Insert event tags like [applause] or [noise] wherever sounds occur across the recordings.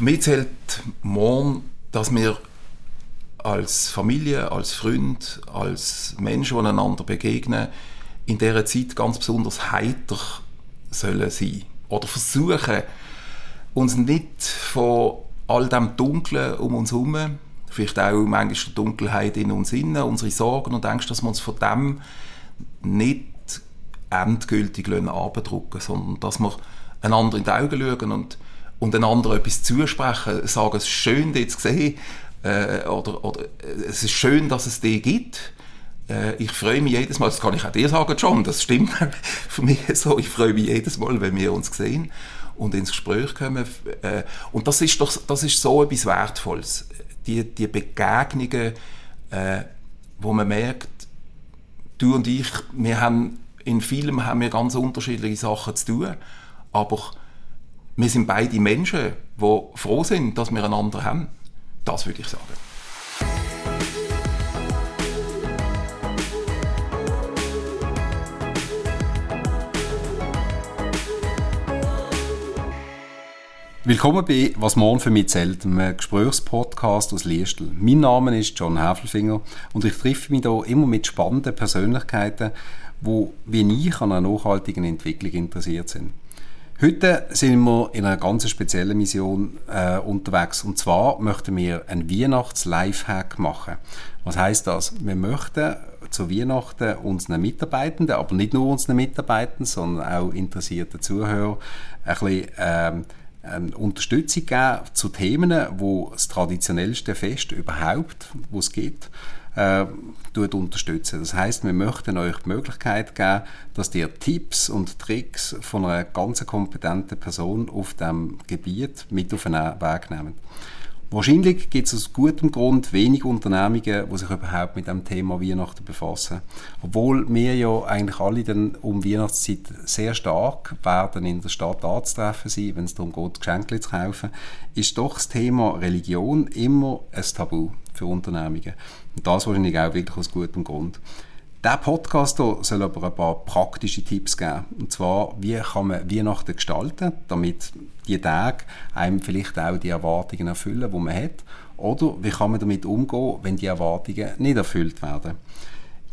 Für mich zählt morgen, dass wir als Familie, als Freund, als Menschen, die einander begegnen, in dieser Zeit ganz besonders heiter sollen sein. Oder versuchen, uns nicht von all dem Dunklen um uns herum, vielleicht auch manchmal die Dunkelheit in uns innen, unsere Sorgen und Ängste, dass wir uns von dem nicht endgültig abdrucken sondern dass wir einander in die Augen schauen und, und einander etwas zusprechen, sagen, es ist schön, dich zu sehen, äh, oder, oder es ist schön, dass es dich gibt. Äh, ich freue mich jedes Mal, das kann ich auch dir sagen, John, das stimmt [laughs] für mich so, ich freue mich jedes Mal, wenn wir uns sehen und ins Gespräch kommen. Äh, und das ist doch, das ist so etwas Wertvolles. Die, die Begegnungen, äh, wo man merkt, du und ich, wir haben in vielem haben wir ganz unterschiedliche Sachen zu tun, aber wir sind beide Menschen, die froh sind, dass wir einander haben. Das würde ich sagen. Willkommen bei «Was morgen für mich zählt», einem Gesprächspodcast aus Liestel. Mein Name ist John Häfelfinger und ich treffe mich hier immer mit spannenden Persönlichkeiten, die wie ich an einer nachhaltigen Entwicklung interessiert sind. Heute sind wir in einer ganz speziellen Mission äh, unterwegs. Und zwar möchten wir einen Weihnachts-Lifehack machen. Was heißt das? Wir möchten zu Weihnachten unseren Mitarbeitenden, aber nicht nur unseren Mitarbeitenden, sondern auch interessierten Zuhörern ein bisschen ähm, eine Unterstützung geben zu Themen, wo das traditionellste Fest überhaupt, wo es gibt, äh, unterstützen. Das heißt, wir möchten euch die Möglichkeit geben, dass ihr Tipps und Tricks von einer ganz kompetenten Person auf dem Gebiet mit auf den Weg nehmt. Wahrscheinlich gibt es aus gutem Grund wenig Unternehmungen, die sich überhaupt mit dem Thema Weihnachten befassen. Obwohl wir ja eigentlich alle dann um Weihnachtszeit sehr stark werden in der Stadt anzutreffen sein, wenn es darum geht, Geschenke zu kaufen, ist doch das Thema Religion immer ein Tabu für Unternehmungen. Und das wahrscheinlich auch wirklich aus gutem Grund. Der Podcast hier soll aber ein paar praktische Tipps geben. Und zwar, wie kann man Weihnachten gestalten, damit die Tage einem vielleicht auch die Erwartungen erfüllen, die man hat. Oder wie kann man damit umgehen, wenn die Erwartungen nicht erfüllt werden.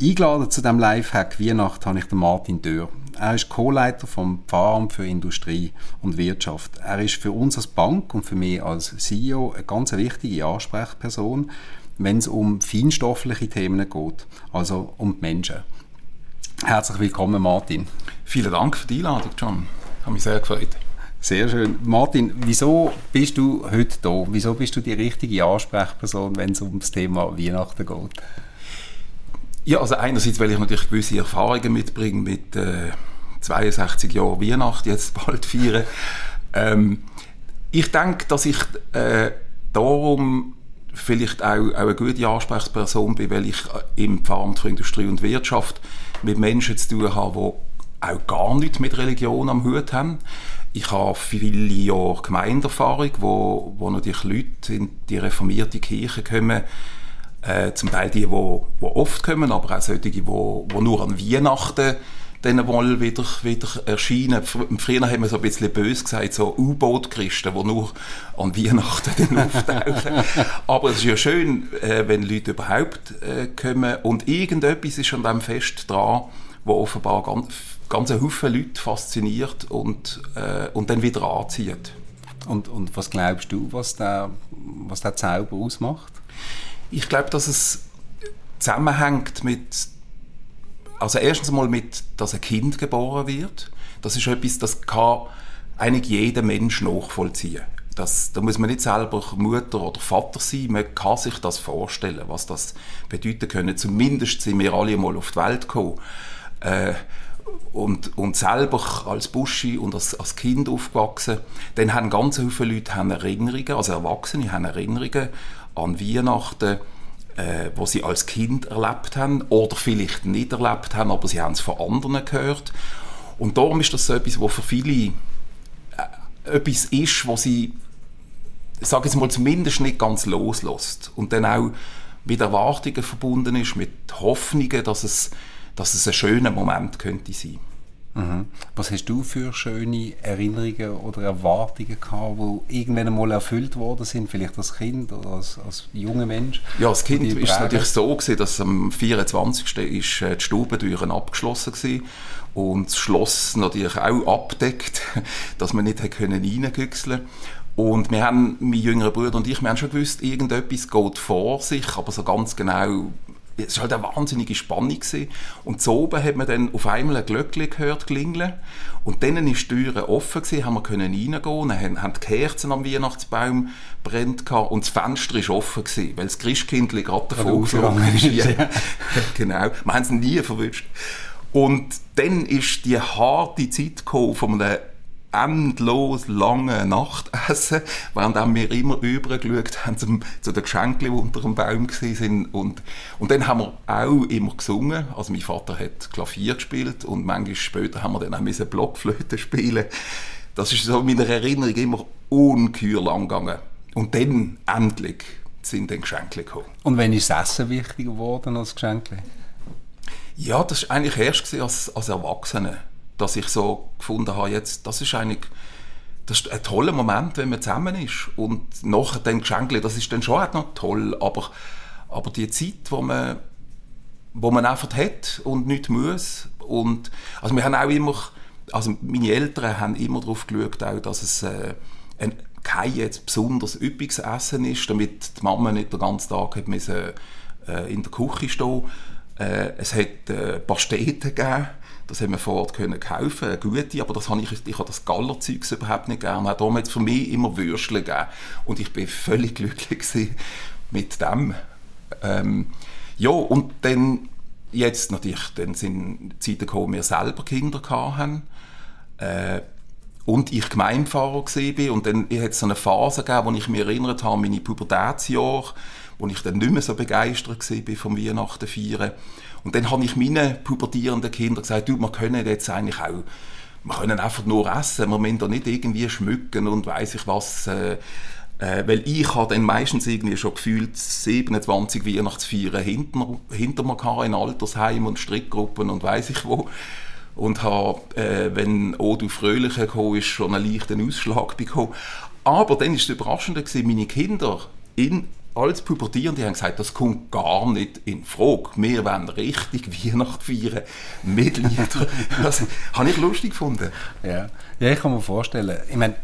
Eingeladen zu dem Lifehack Weihnacht habe ich den Martin Dörr. Er ist Co-Leiter vom Pfarramt für Industrie und Wirtschaft. Er ist für uns als Bank und für mich als CEO eine ganz wichtige Ansprechperson, wenn es um feinstoffliche Themen geht, also um die Menschen. Herzlich willkommen, Martin. Vielen Dank für die Einladung, John. Ich habe mich sehr gefreut. Sehr schön. Martin, wieso bist du heute da? Wieso bist du die richtige Ansprechperson, wenn es um das Thema Weihnachten geht? Ja, also einerseits, weil ich natürlich gewisse Erfahrungen mitbringe mit äh, 62 Jahren Weihnachten jetzt bald feiern. Ähm, ich denke, dass ich äh, darum vielleicht auch, auch eine gute Ansprechperson bin, weil ich äh, im Pfarramt für Industrie und Wirtschaft mit Menschen zu tun habe, die auch gar nichts mit Religion am Hut haben. Ich habe viele Jahre Gemeindeerfahrung, wo, wo natürlich Leute in die reformierte Kirche kommen, äh, zum Teil die, die, die oft kommen, aber auch solche, die, die nur an Weihnachten dann mal wieder, wieder erscheinen. Früher haben wir so ein bisschen böse gesagt, so U-Boot-Christen, die nur an Weihnachten [laughs] auftauchen. Aber es ist ja schön, äh, wenn Leute überhaupt äh, kommen und irgendetwas ist an diesem Fest dran, wo offenbar ganz, ganz einen Haufen Leute fasziniert und, äh, und dann wieder anzieht. Und, und was glaubst du, was der, was der Zauber ausmacht? Ich glaube, dass es zusammenhängt mit also erstens mal mit, dass ein Kind geboren wird. Das ist etwas, das kann eigentlich jeder Mensch nachvollziehen. Das, da muss man nicht selber Mutter oder Vater sein, man kann sich das vorstellen, was das bedeuten könnte. Zumindest sind wir alle mal auf die Welt gekommen. Äh, und, und selber als Buschi und als, als Kind aufgewachsen, dann haben ganz viele Leute haben Erinnerungen, also Erwachsene haben Erinnerungen an Weihnachten, äh, was sie als Kind erlebt haben oder vielleicht nicht erlebt haben, aber sie haben es von anderen gehört. Und darum ist das so etwas, was für viele äh, etwas ist, was sie, ich sage jetzt mal, zumindest nicht ganz loslässt. Und dann auch mit Erwartungen verbunden ist, mit Hoffnungen, dass es, dass es ein schöner Moment könnte sein. Mhm. Was hast du für schöne Erinnerungen oder Erwartungen gehabt, die irgendwann einmal erfüllt worden sind, vielleicht als Kind oder als, als junger Mensch? Ja, als Kind ist es natürlich so gewesen, dass am 24. ist äh, die Stubentüren abgeschlossen war und das Schloss natürlich auch abdeckt, [laughs] dass man nicht reingüchseln konnte. Und wir haben, mein jüngerer Bruder und ich, wir haben schon gewusst, irgendetwas geht vor sich, aber so ganz genau es war halt eine wahnsinnige Spannung. Gewesen. Und so oben hat man dann auf einmal ein Glöckchen gehört klingeln. Und dann war die Tür offen, gewesen, haben wir können reingehen, dann haben die Kerzen am Weihnachtsbaum brennt und das Fenster war offen, gewesen, weil das Christkind gerade davor geflogen ist. Ja. [laughs] genau, wir haben es nie verwünscht. Und dann ist die harte Zeit gekommen von einem endlos langen Nachtessen, [laughs] während wir immer übergeschaut haben zum, zu den Geschenken, die unter dem Baum waren. Und, und dann haben wir auch immer gesungen. Also mein Vater hat Klavier gespielt und manchmal später haben wir dann auch Blockflöte spielen Das ist so in meiner Erinnerung immer ungeheuer lang gegangen. Und dann endlich sind dann Geschenke gekommen. Und wann ist das Essen wichtiger geworden als Geschenke? Ja, das war eigentlich erst als, als Erwachsene dass ich so gefunden habe, jetzt, das ist eigentlich das ist ein toller Moment, wenn man zusammen ist. Und nachher dann Geschenke, das ist dann schon auch noch toll, aber, aber die Zeit, wo man, wo man einfach hat und nicht muss. Und, also wir haben auch immer, also meine Eltern haben immer darauf geschaut, auch, dass es äh, ein, kein jetzt besonders üppiges Essen ist, damit die Mama nicht den ganzen Tag hat müssen, äh, in der Küche stehen. Äh, es hat äh, Pasteten gegeben, das haben wir vor Ort können kaufen, eine gute, aber das habe ich, ich habe das Gallerzeugs überhaupt nicht gerne. Darum hat es für mich immer Würstle gegeben. Und ich bin völlig glücklich mit dem. Ähm, ja, und dann, jetzt natürlich, dann sind Zeiten gekommen, wo wir selber Kinder hatten. Äh, und ich Gemeindefahrer war. Und dann hat es so eine Phase gegeben, wo ich mich erinnert habe, meine Pubertätsjahre, wo ich dann nicht mehr so begeistert war vom Weihnachten feiern. Und dann habe ich meinen pubertierenden Kindern gesagt, du, wir können jetzt eigentlich auch, wir können einfach nur essen, wir müssen da nicht irgendwie schmücken und weiß ich was, äh, äh, weil ich habe dann meistens irgendwie schon gefühlt 27 Weihnachtsfeiern hinter, hinter mir gehabt, in Altersheimen und Strickgruppen und weiß ich wo. Und habe, äh, wenn «Oh, du Fröhliche» gekommen schon einen leichten Ausschlag bekommen. Aber dann war es überraschend, meine Kinder in als Pubertierende haben gesagt, das kommt gar nicht in Frage. Wir wollen richtig [laughs] Weihnachten feiern mit Liedern. [laughs] Das habe ich lustig gefunden. Ja. ja, ich kann mir vorstellen. Ich meine,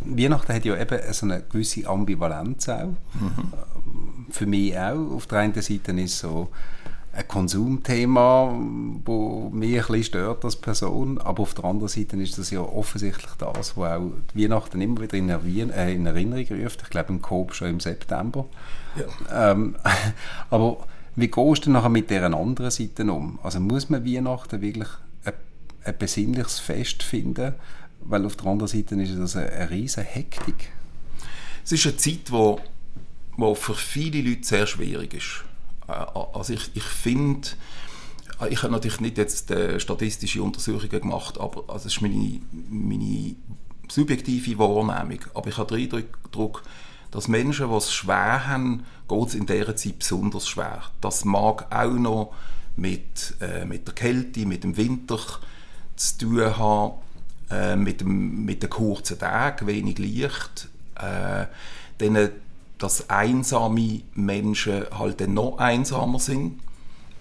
Weihnachten hat ja eben so eine gewisse Ambivalenz auch. Mhm. Für mich auch. Auf der einen Seite ist es so, ein Konsumthema, das mich ein bisschen stört als Person, aber auf der anderen Seite ist das ja offensichtlich das, was auch die Weihnachten immer wieder in, äh, in Erinnerung ruft. Ich glaube im Coop schon im September. Ja. Ähm, [laughs] aber wie gehst du nachher mit dieser anderen Seite um? Also muss man Weihnachten wirklich ein, ein besinnliches Fest finden, weil auf der anderen Seite ist das eine, eine riesige Hektik. Es ist eine Zeit, die wo, wo für viele Leute sehr schwierig ist also ich, ich finde, äh, ich habe natürlich nicht jetzt äh, statistische Untersuchungen gemacht, aber also das ist meine, meine subjektive Wahrnehmung. Aber ich habe den Eindruck, dass Menschen, die es schwer haben, geht es in dieser Zeit besonders schwer. Das mag auch noch mit, äh, mit der Kälte, mit dem Winter zu tun haben, äh, mit, dem, mit den kurzen Tagen, wenig Licht. Äh, dass einsame Menschen halt dann noch einsamer sind.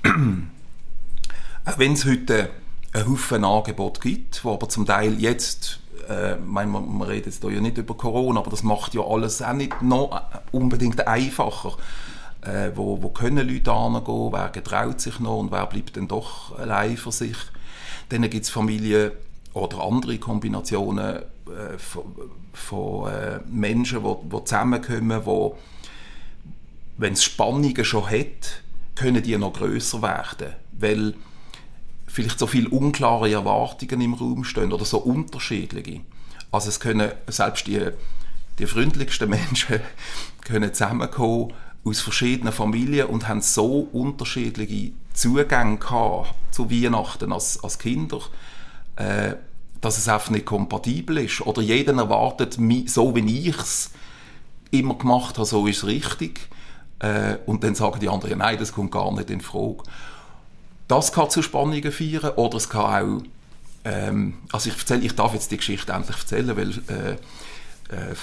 Auch [clears throat] wenn es heute einen Haufen Angebot gibt, wo aber zum Teil jetzt, äh, mein, man, man redet jetzt hier ja nicht über Corona, aber das macht ja alles auch nicht noch unbedingt einfacher. Äh, wo, wo können Leute hingehen, wer getraut sich noch und wer bleibt dann doch allein für sich. Dann gibt es Familien oder andere Kombinationen äh, von, von äh, Menschen, die, die zusammenkommen, die, wenn es Spannungen schon hat, können die noch größer werden, weil vielleicht so viele unklare Erwartungen im Raum stehen oder so unterschiedliche. Also es können selbst die, die freundlichsten [laughs] Menschen können zusammenkommen aus verschiedenen Familien und haben so unterschiedliche Zugänge zu Weihnachten als, als Kinder, äh, dass es einfach nicht kompatibel ist. Oder jeder erwartet, so wie ich es immer gemacht habe, so ist es richtig. Äh, und dann sagen die anderen, nein, das kommt gar nicht in Frage. Das kann zu Spannungen führen oder es kann auch ähm, also ich erzähle, ich darf jetzt die Geschichte endlich erzählen, weil äh, äh,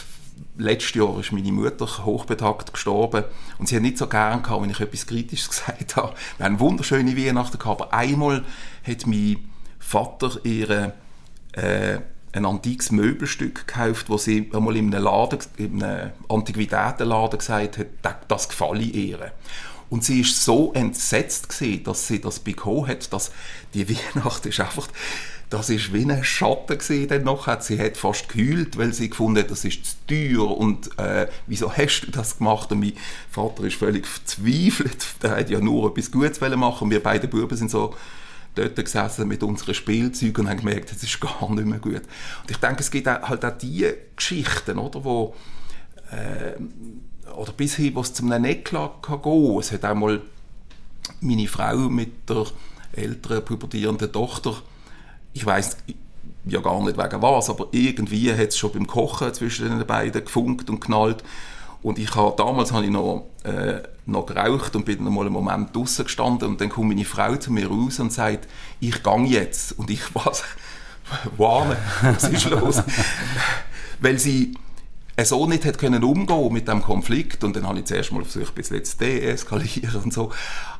letztes Jahr ist meine Mutter hochbetagt gestorben und sie hat nicht so gern gehabt, wenn ich etwas Kritisches [laughs] gesagt habe. Wir haben wunderschöne Weihnachten gehabt, aber einmal hat mein Vater ihre äh, ein antikes Möbelstück gekauft, wo sie einmal in einem Laden, in einem Antiquitätenladen gesagt hat, das gefalle ihr. Und sie ist so entsetzt gewesen, dass sie das bekommen hat, dass die [laughs] Weihnacht ist einfach, das ist wie ein Schatten dann noch. Sie hat fast gehüllt, weil sie gefunden hat, das ist zu teuer und äh, wieso hast du das gemacht? Und mein Vater ist völlig verzweifelt. [laughs] Der hat ja nur etwas Gutes machen. Wir beide Buben sind so dort gesessen mit unseren Spielzeugen und haben gemerkt, das ist gar nicht mehr gut. Und ich denke, es gibt halt auch diese Geschichten, oder, wo äh, oder bis hin, wo es zu einem Eklat kann gehen. Es hat einmal meine Frau mit der älteren pubertierenden Tochter, ich weiß ja gar nicht wegen was, aber irgendwie hat es schon beim Kochen zwischen den beiden gefunkt und knallt. Und ich habe, damals habe ich noch, äh, noch geraucht und bin dann mal einen Moment draußen gestanden und dann kommt meine Frau zu mir raus und sagt, ich gang jetzt. Und ich [laughs] was? Warne, was ist los? [laughs] Weil sie so nicht hat können umgehen mit dem Konflikt und dann habe ich zuerst mal versucht, bis jetzt deeskalieren und so.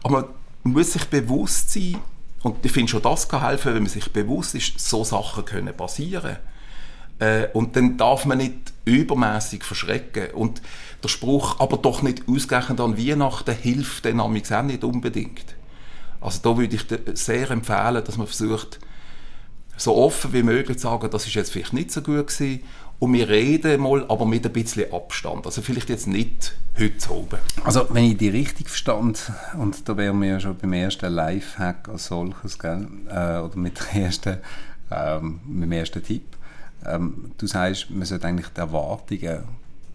Aber man muss sich bewusst sein, und ich finde schon das kann helfen, wenn man sich bewusst ist, so Sachen können passieren. Äh, und dann darf man nicht übermäßig verschrecken. Und der Spruch, aber doch nicht ausgerechnet an Weihnachten, hilft dann auch nicht unbedingt. Also da würde ich sehr empfehlen, dass man versucht, so offen wie möglich zu sagen, das ist jetzt vielleicht nicht so gut gewesen und wir reden mal, aber mit ein bisschen Abstand. Also vielleicht jetzt nicht heute oben. Also wenn ich die richtig verstand, und da wären wir ja schon beim ersten Lifehack als solches, gell? Äh, oder mit, der ersten, ähm, mit dem ersten Tipp. Ähm, du sagst, man sollte eigentlich die Erwartungen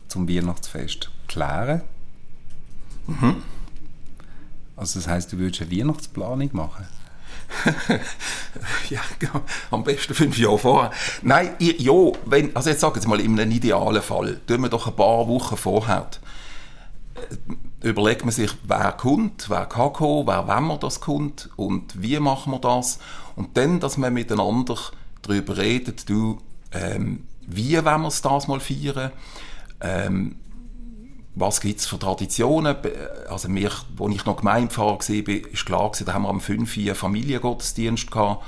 zum Weihnachtsfest klären. Mhm. Also das heißt, du würdest eine Weihnachtsplanung machen? [laughs] ja, genau. am besten fünf Jahre vorher. Nein, ja, wenn, also jetzt sag jetzt mal, in einem idealen Fall, tun wir doch ein paar Wochen vorher, äh, überlegt man sich, wer kommt, wer kann kommen, wer wenn man das kommt und wie machen wir das. Und dann, dass man miteinander darüber redet, du, ähm, wie wollen wir es das mal feiern, ähm, was gibt es für Traditionen? Also mir, als ich noch Gemeindepfarrer war, ist klar gewesen, da haben wir am 5 Uhr Familiengottesdienst gehabt.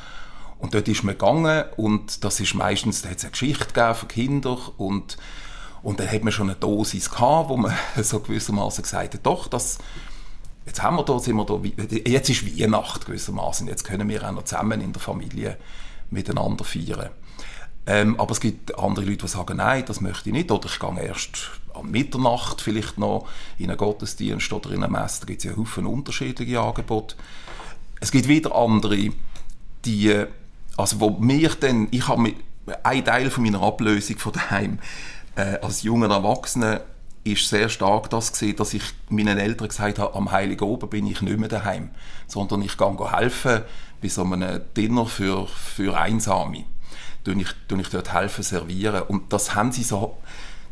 Und dort ist man gegangen und das ist meistens, da hat es eine Geschichte gegeben für Kinder und, und dann hat man schon eine Dosis gehabt, wo man [laughs] so gewissermaßen gesagt hat, doch, das, jetzt haben wir da, sind wir da, jetzt ist Weihnacht gewissermaßen, jetzt können wir auch noch zusammen in der Familie miteinander feiern. Ähm, aber es gibt andere Leute, die sagen, nein, das möchte ich nicht, oder ich gehe erst an Mitternacht vielleicht noch in einen Gottesdienst oder in eine Messe. Da gibt es ja Haufen unterschiedliche Angebote. Es gibt wieder andere, die, also wo mich dann, ich habe mit, ein Teil von meiner Ablösung von daheim äh, als junger Erwachsener ist sehr stark das gesehen, dass ich meinen Eltern gesagt habe, am Heiligen Oben bin ich nicht mehr daheim, sondern ich gehe helfen bei so einem Dinner für, für Einsame. Tue ich, tue ich dort helfen, servieren. Und das haben sie so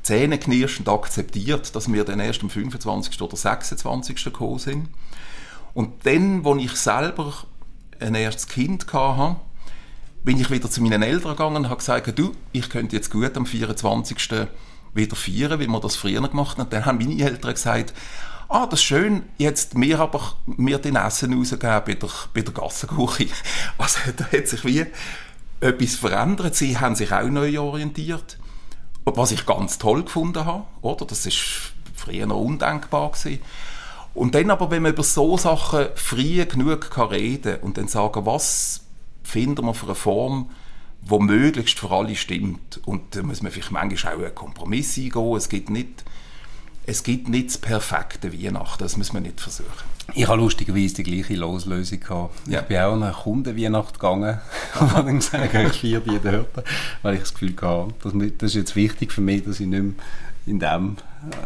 zähneknirschend akzeptiert, dass wir dann erst am 25. oder 26. gekommen sind. Und dann, als ich selber ein erstes Kind hatte, bin ich wieder zu meinen Eltern gegangen und habe gesagt, du, ich könnte jetzt gut am 24. wieder feiern, wie wir das früher gemacht haben. Und dann haben meine Eltern gesagt, ah, das ist schön, jetzt mir aber mir den Essen rausgeben bei der, bei der Gassenküche. Also [laughs] da hat sich wie etwas verändert. Sie haben sich auch neu orientiert. Was ich ganz toll gefunden habe, oder? Das ist früher noch undenkbar gewesen. Und dann aber, wenn man über so Sachen früh genug kann reden und dann sagen, was finden wir für eine Form, die möglichst für alle stimmt. Und da muss man vielleicht manchmal auch einen Kompromiss eingehen. Es gibt nicht, es gibt nicht das perfekte Weihnachten, das muss man nicht versuchen. Ich habe lustigerweise die gleiche Loslösung gehabt. Ja. Ich bin auch an eine Kundenweihnacht gegangen und habe dann gesagt, ich feiere die dort, weil ich das Gefühl hatte, das ist jetzt wichtig für mich, dass ich nicht mehr in dem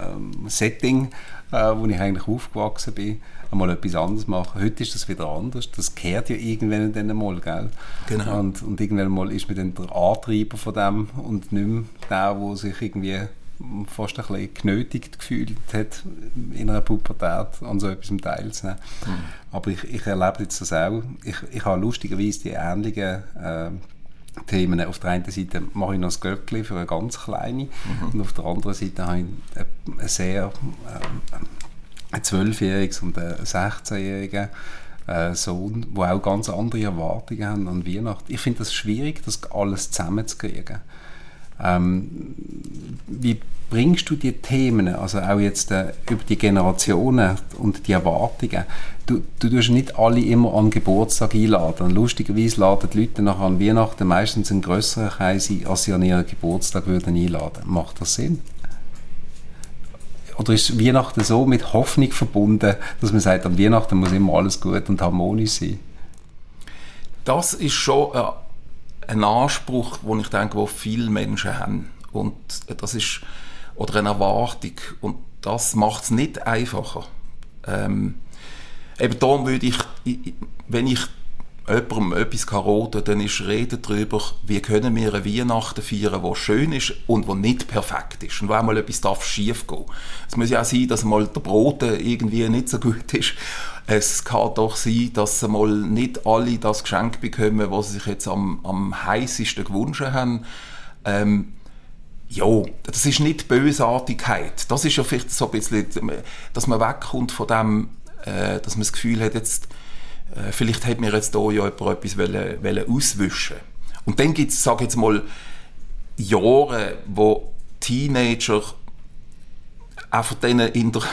ähm, Setting, äh, wo ich eigentlich aufgewachsen bin, einmal etwas anderes mache. Heute ist das wieder anders. Das kehrt ja irgendwann dann einmal, gell? Genau. Und, und irgendwann mal ist man dann der Antreiber von dem und nicht mehr der, der sich irgendwie fast ein bisschen genötigt gefühlt hat, in einer Pubertät an so etwas teilzunehmen. Mhm. Aber ich, ich erlebe jetzt das auch. Ich, ich habe lustigerweise die ähnlichen äh, Themen. Auf der einen Seite mache ich noch das Göckli für eine ganz kleine mhm. und auf der anderen Seite habe ich ein sehr äh, ein zwölfjähriges und ein 16-jährigen äh, Sohn, die auch ganz andere Erwartungen haben an Weihnachten. Ich finde das schwierig, das alles zusammenzukriegen. Ähm, wie bringst du die Themen, also auch jetzt äh, über die Generationen und die Erwartungen, du, du tust nicht alle immer an Geburtstag einladen. Lustigerweise laden die Leute nachher an Weihnachten meistens einen größeren Kreis ein, als sie an ihren Geburtstag würden einladen. Macht das Sinn? Oder ist Weihnachten so mit Hoffnung verbunden, dass man sagt, an Weihnachten muss immer alles gut und harmonisch sein? Das ist schon äh, ein Anspruch, den ich denke, wo viele Menschen haben. Und das ist, oder eine Erwartung. Und das macht es nicht einfacher. Ähm, eben darum würde ich, wenn ich jemandem etwas roten dann ist Reden darüber, wie können wir eine Weihnachten feiern, die schön ist und die nicht perfekt ist. Und wo einmal etwas darf schief gehen. Es muss ja auch sein, dass mal der Brot irgendwie nicht so gut ist. Es kann doch sein, dass mal nicht alle das Geschenk bekommen, was sie sich jetzt am, am heißesten gewünscht haben. Ähm, ja, das ist nicht Bösartigkeit. Das ist ja vielleicht so ein bisschen, dass man wegkommt von dem, äh, dass man das Gefühl hat, jetzt äh, vielleicht hat mir jetzt hier ja jemand etwas wollen, wollen auswischen Und dann gibt es, sage jetzt mal, Jahre, wo Teenager einfach denen in der,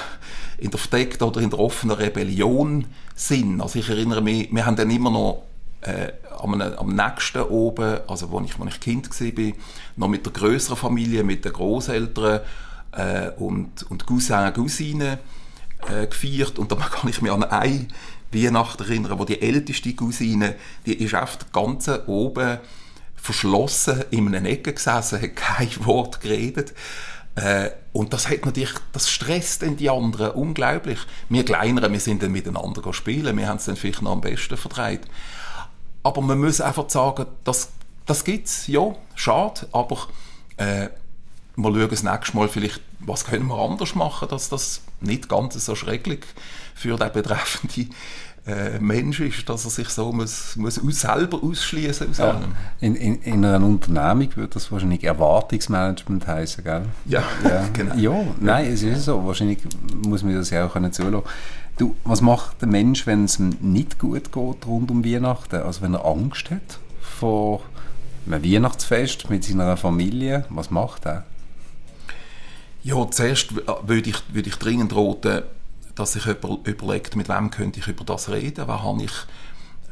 in der verdeckten oder in der offenen Rebellion sind. Also ich erinnere mich, wir haben dann immer noch äh, am, am nächsten oben, also wo ich, wo ich Kind war, noch mit der größeren Familie, mit den Großeltern äh, und, und Cousin, Cousinen äh, gefeiert. Und da [laughs] kann ich mich an eine Weihnacht erinnern, wo die älteste Cousine, die ist der ganzen oben verschlossen in einer Ecke gesessen, hat kein [laughs] Wort geredet. Äh, und das hat natürlich, das stresst dann die anderen unglaublich. Wir Kleineren, wir sind dann miteinander spielen, wir haben es dann vielleicht noch am besten verdreht. Aber man muss einfach sagen, das, das gibt es, ja, schade, aber äh, wir schauen das nächste Mal vielleicht, was können wir anders machen, dass das nicht ganz so schrecklich für den betreffenden äh, Mensch ist, dass er sich so muss, muss selber ausschließen aus ja. In, in, in, einer Unternehmung würde das wahrscheinlich Erwartungsmanagement heißen, gell? Ja, ja. [laughs] genau. Ja, nein, es ist so. Wahrscheinlich muss man das ja auch können zulassen. Du, was macht der Mensch, wenn es ihm nicht gut geht rund um Weihnachten? Also wenn er Angst hat vor einem Weihnachtsfest mit seiner Familie, was macht er? Ja, zuerst würde ich, würde ich dringend raten, dass sich jemand überlegt, mit wem könnte ich über das reden, wer habe ich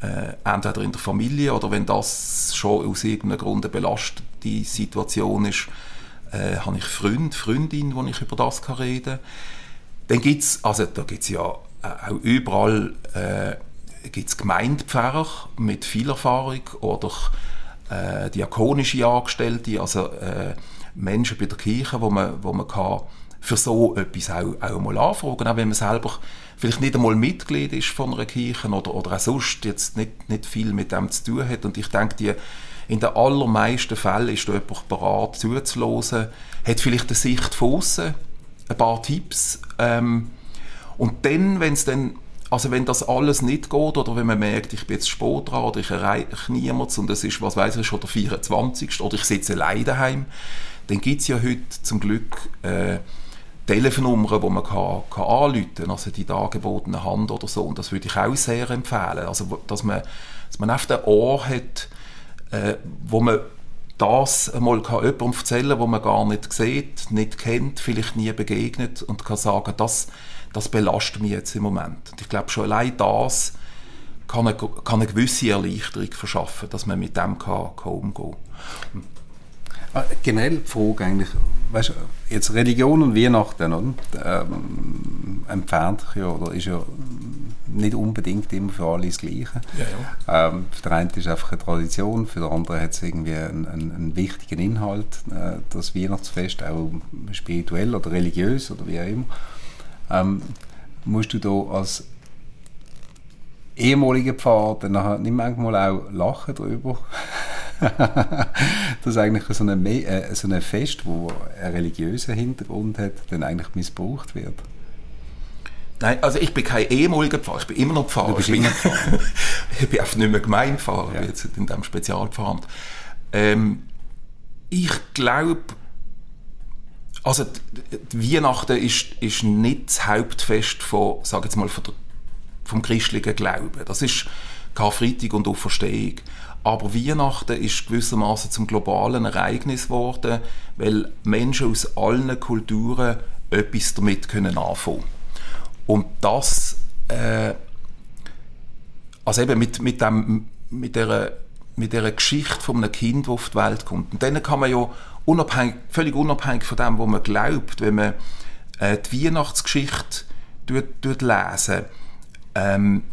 äh, entweder in der Familie oder wenn das schon aus irgendeinem Grund eine belastende Situation ist, äh, habe ich Freund, Freundin, wo ich über das kann reden kann. Dann gibt es, also da gibt ja auch überall äh, gibt's Gemeindepfarrer mit viel Erfahrung oder äh, diakonische Angestellte, also äh, Menschen bei der Kirche, wo man, wo man kann für so etwas auch, auch mal anfragen, auch wenn man selber vielleicht nicht einmal Mitglied ist von einer Kirche oder, oder auch sonst jetzt nicht, nicht viel mit dem zu tun hat. Und ich denke, die, in den allermeisten Fällen ist da jemand bereit zuzuhören, hat vielleicht eine Sicht von außen, ein paar Tipps. Ähm, und dann, wenn es dann also wenn das alles nicht geht oder wenn man merkt, ich bin jetzt spät dran oder ich erreiche niemanden und es ist, was weiß ich, schon der 24. oder ich sitze alleine daheim, dann gibt es ja heute zum Glück äh, Telefonnummern, die man kann, kann anrufen kann, also die dargebotene Hand oder so. Und das würde ich auch sehr empfehlen. Also, dass man, dass man auf den Ohr hat, äh, wo man das einmal kann jemandem erzählen kann, wo man gar nicht sieht, nicht kennt, vielleicht nie begegnet und kann sagen, das, das belastet mich jetzt im Moment. Und ich glaube, schon allein das kann eine, kann eine gewisse Erleichterung verschaffen, dass man mit dem kann, kann umgehen kann. Generell die Frage eigentlich, weißt, jetzt Religion und Weihnachten, oder? Ähm, entfernt ja, oder ist ja nicht unbedingt immer für alle das Gleiche. Ja, ja. Ähm, für den einen ist es einfach eine Tradition, für den anderen hat es irgendwie einen, einen, einen wichtigen Inhalt, äh, das Weihnachtsfest, auch spirituell oder religiös oder wie auch immer. Ähm, musst du da als ehemaliger Pfarrer dann nicht manchmal auch lachen darüber? [laughs] [laughs] dass eigentlich so ein äh, so Fest, wo einen religiösen Hintergrund hat, dann eigentlich missbraucht wird. Nein, also ich bin kein ehemaliger Pfarrer, ich bin immer noch Pfarrer. [laughs] Ich bin, ich bin einfach nicht mehr Gemeindepfarrer, ja. jetzt in diesem Spezialpfarramt. Ähm, ich glaube, also die Weihnachten ist, ist nicht das Hauptfest von, sag jetzt mal, von der, vom christlichen Glauben. Das ist Karfreitag und Auferstehung. Aber Weihnachten ist gewissermaßen zum globalen Ereignis geworden, weil Menschen aus allen Kulturen etwas damit können anfangen. Und das, äh, also eben mit, mit, dem, mit, der, mit der Geschichte von einem Kind, das auf die Welt kommt. Und dann kann man ja unabhängig, völlig unabhängig von dem, was man glaubt, wenn man äh, die Weihnachtsgeschichte tut, tut lesen, ähm,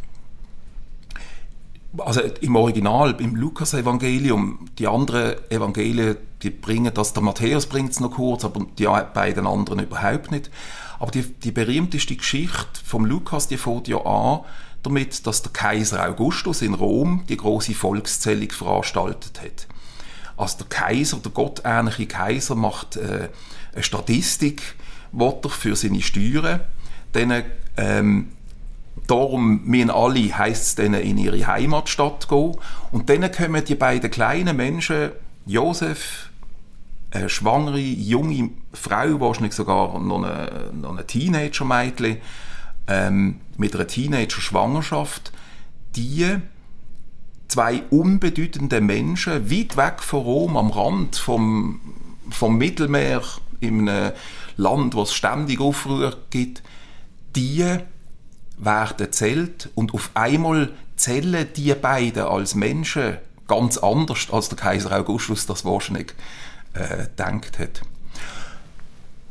also im Original, im Lukas-Evangelium, die anderen Evangelien, die bringen das, der Matthäus bringt es noch kurz, aber die beiden anderen überhaupt nicht. Aber die, die berühmteste Geschichte vom Lukas, die fängt ja an damit, dass der Kaiser Augustus in Rom die große Volkszählung veranstaltet hat. Also der Kaiser, der gottähnliche Kaiser, macht äh, eine Statistik, für seine Steuern. Dann ähm, Darum müssen alle, heisst es in ihre Heimatstadt gehen. Und dann kommen die beiden kleinen Menschen, Josef, eine schwangere, junge Frau, wahrscheinlich sogar noch eine, noch eine Teenager-Mädchen, ähm, mit einer Teenager-Schwangerschaft, die zwei unbedeutende Menschen, weit weg von Rom, am Rand vom, vom Mittelmeer, in einem Land, wo es ständig Aufruhr gibt, die werden zählt und auf einmal zählen die beiden als Menschen ganz anders, als der Kaiser Augustus das wahrscheinlich äh, gedacht hat.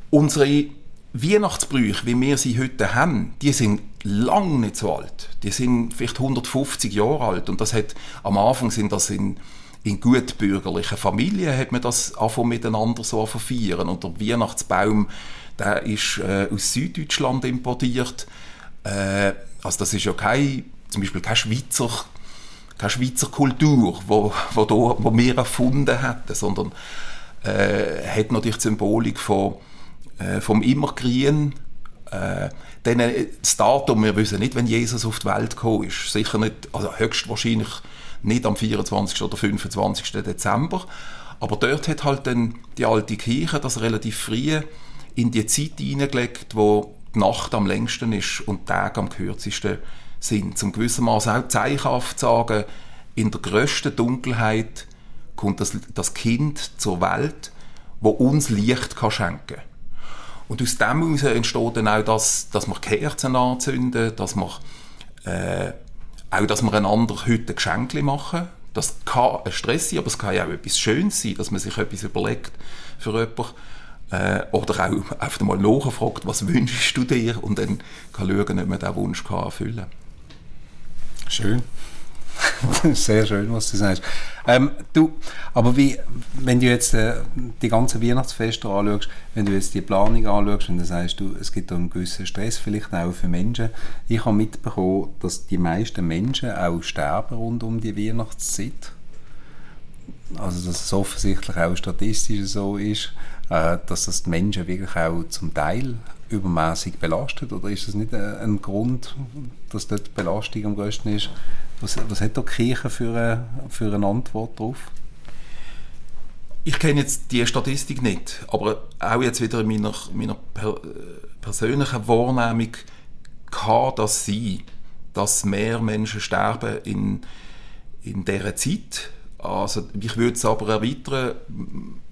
Unsere Weihnachtsbrüche, wie wir sie heute haben, die sind lang nicht so alt. Die sind vielleicht 150 Jahre alt und das hat, am Anfang sind das in, in gutbürgerlichen Familien hat man das angefangen miteinander so feiern und der Weihnachtsbaum, der ist äh, aus Süddeutschland importiert äh, also das ist ja kein, zum Beispiel keine Schweizer, keine Schweizer Kultur, wo, wo, da, wo wir erfunden hätten, sondern äh, hat natürlich die Symbolik von, äh, vom Immergrün. Äh, dann äh, das Datum, wir wissen nicht, wenn Jesus auf die Welt gekommen ist. Sicher nicht, also höchstwahrscheinlich nicht am 24. oder 25. Dezember. Aber dort hat halt dann die alte Kirche das relativ früh in die Zeit hineingelegt, wo die Nacht am längsten ist und die Tage am kürzesten sind. Zum gewissen Maß auch zeichenhaft sagen, in der grössten Dunkelheit kommt das, das Kind zur Welt, wo uns Licht kann schenken. Und aus dem heraus entsteht dann auch das, dass wir Kerzen anzünden, dass wir, äh, auch, dass wir einander heute Geschenke machen. Das kann ein Stress sein, aber es kann auch etwas Schönes sein, dass man sich etwas überlegt für jemanden. Äh, oder auch einfach mal nachfragt, was wünschst du dir? Und dann kann schauen, ob man diesen Wunsch kann erfüllen kann. Schön. [laughs] Sehr schön, was du sagst. Ähm, du, aber wie, wenn du jetzt äh, die ganzen Weihnachtsfeste anschaust, wenn du jetzt die Planung anschaust, wenn du sagst, du, es gibt einen gewissen Stress vielleicht auch für Menschen. Ich habe mitbekommen, dass die meisten Menschen auch sterben rund um die Weihnachtszeit. Also, dass es offensichtlich auch statistisch so ist äh, dass das die Menschen wirklich auch zum Teil übermäßig belastet? Oder ist das nicht ein Grund, dass dort die Belastung am größten ist? Was, was hat da die Kirche für eine, für eine Antwort darauf? Ich kenne jetzt die Statistik nicht, aber auch jetzt wieder in meiner, meiner per, persönlichen Wahrnehmung kann das sein, dass mehr Menschen sterben in, in dieser Zeit also ich würde es aber erweitern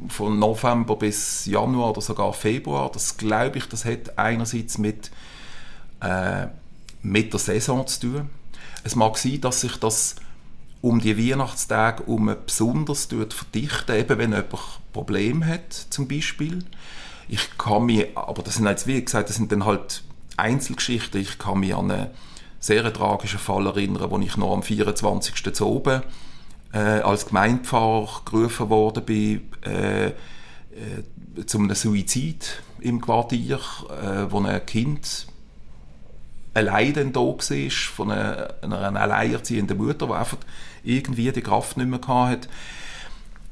von November bis Januar oder sogar Februar. Das glaube ich, das hat einerseits mit, äh, mit der Saison zu tun. Es mag sein, dass sich das um die Weihnachtstage um besonders verdichten, eben wenn jemand Probleme hat, zum Beispiel. Ich kann mich, aber das sind jetzt, wie gesagt, das sind dann halt Einzelgeschichten. Ich kann mich an einen sehr tragischen Fall erinnern, wo ich noch am 24. zu oben äh, als Gemeindepfarrer gerufen worden bin, äh, äh, zu einem Suizid im Quartier, äh, wo ein Kind allein dann da war, von einer, einer alleinerziehenden Mutter, die einfach irgendwie die Kraft nicht mehr hatte.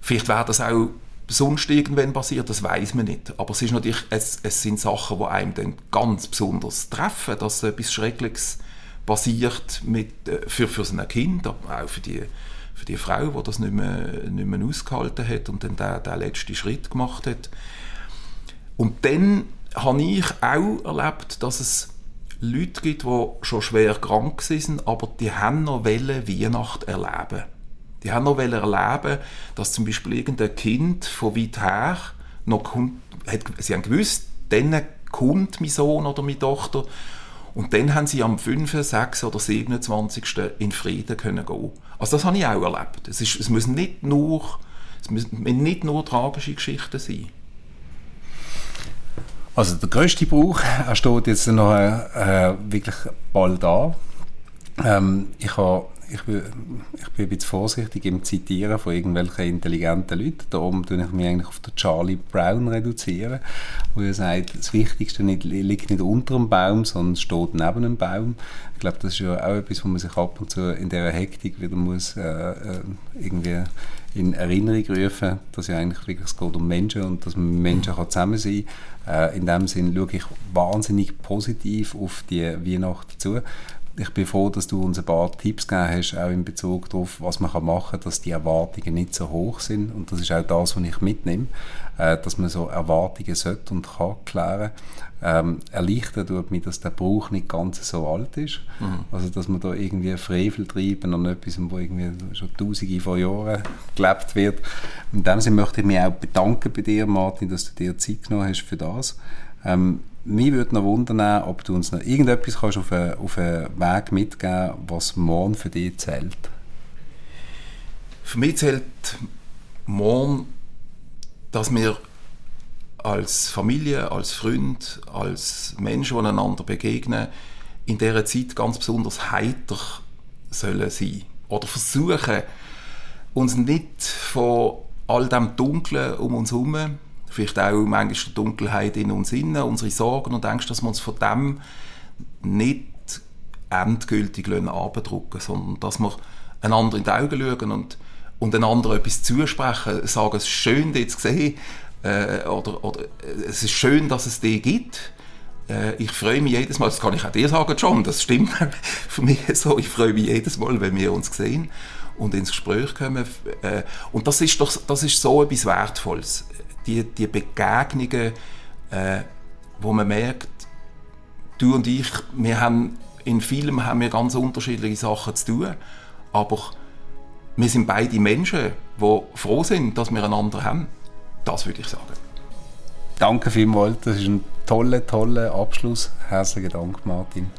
Vielleicht wäre das auch sonst irgendwann passiert, das weiß man nicht. Aber es, ist natürlich, es, es sind Sachen, die einem dann ganz besonders treffen, dass etwas Schreckliches passiert mit, äh, für, für so ein Kind, aber auch für die für die Frau, die das nicht mehr, nicht mehr ausgehalten hat und dann den, den letzten Schritt gemacht hat. Und dann habe ich auch erlebt, dass es Leute gibt, die schon schwer krank sind, aber die haben noch Weihnacht erleben. Die haben noch erleben, dass zum Beispiel irgendein Kind von weit her noch kommt, hat, sie haben gewusst, dann kommt mein Sohn oder meine Tochter und dann haben sie am 5., 6. oder 27. in Frieden können gehen. Also das habe ich auch erlebt. Es, ist, es müssen nicht nur es müssen nicht nur tragische Geschichten sein. Also der größte Bruch, er steht jetzt noch äh, wirklich bald an. Ähm, ich habe ich bin, ich bin ein bisschen vorsichtig im Zitieren von irgendwelchen intelligenten Leuten. Darum tue ich mich eigentlich auf den Charlie Brown reduzieren, wo er sagt, das Wichtigste liegt nicht unter dem Baum, sondern steht neben einem Baum. Ich glaube, das ist ja auch etwas, wo man sich ab und zu in dieser Hektik wieder muss äh, äh irgendwie in Erinnerung rufen, dass ja eigentlich wirklich es geht um Menschen und dass man mit Menschen kann zusammen sein kann. Äh, in dem Sinn schaue ich wahnsinnig positiv auf die Weihnachten zu ich bin froh, dass du uns ein paar Tipps gegeben hast, auch in Bezug darauf, was man machen kann, dass die Erwartungen nicht so hoch sind. Und das ist auch das, was ich mitnehme, äh, dass man so Erwartungen sollte und kann klären. Ähm, erleichtert tut mir, dass der Brauch nicht ganz so alt ist. Mhm. Also, dass man da irgendwie Frevel treiben an etwas, wo irgendwie schon tausende von Jahren gelebt wird. In dem Sinne möchte ich mich auch bedanken bei dir, Martin, dass du dir Zeit genommen hast für das. Ähm, mich würde noch wundern, ob du uns noch irgendetwas kannst auf, einen, auf einen Weg mitgeben was morgen für dich zählt. Für mich zählt morgen, dass wir als Familie, als Freund, als Menschen, die einander begegnen, in dieser Zeit ganz besonders heiter sollen sein. Oder versuchen, uns nicht von all dem Dunklen um uns herum vielleicht auch manchmal die Dunkelheit in uns innen, unsere Sorgen und Ängste, dass wir uns von dem nicht endgültig abdrucken sondern dass wir einander in die Augen schauen und, und einander etwas zusprechen, sagen, es ist schön, dich zu sehen, äh, oder, oder es ist schön, dass es dich gibt. Äh, ich freue mich jedes Mal, das kann ich auch dir sagen, John, das stimmt [laughs] für mich so, ich freue mich jedes Mal, wenn wir uns sehen und ins Gespräch kommen. Äh, und das ist, doch, das ist so etwas Wertvolles die, die Begegnungen, äh, wo man merkt, du und ich, wir haben in vielem haben wir ganz unterschiedliche Sachen zu tun, aber wir sind beide Menschen, die froh sind, dass wir einander haben. Das würde ich sagen. Danke vielmals, das ist ein toller, toller Abschluss. Herzlichen Dank, Martin.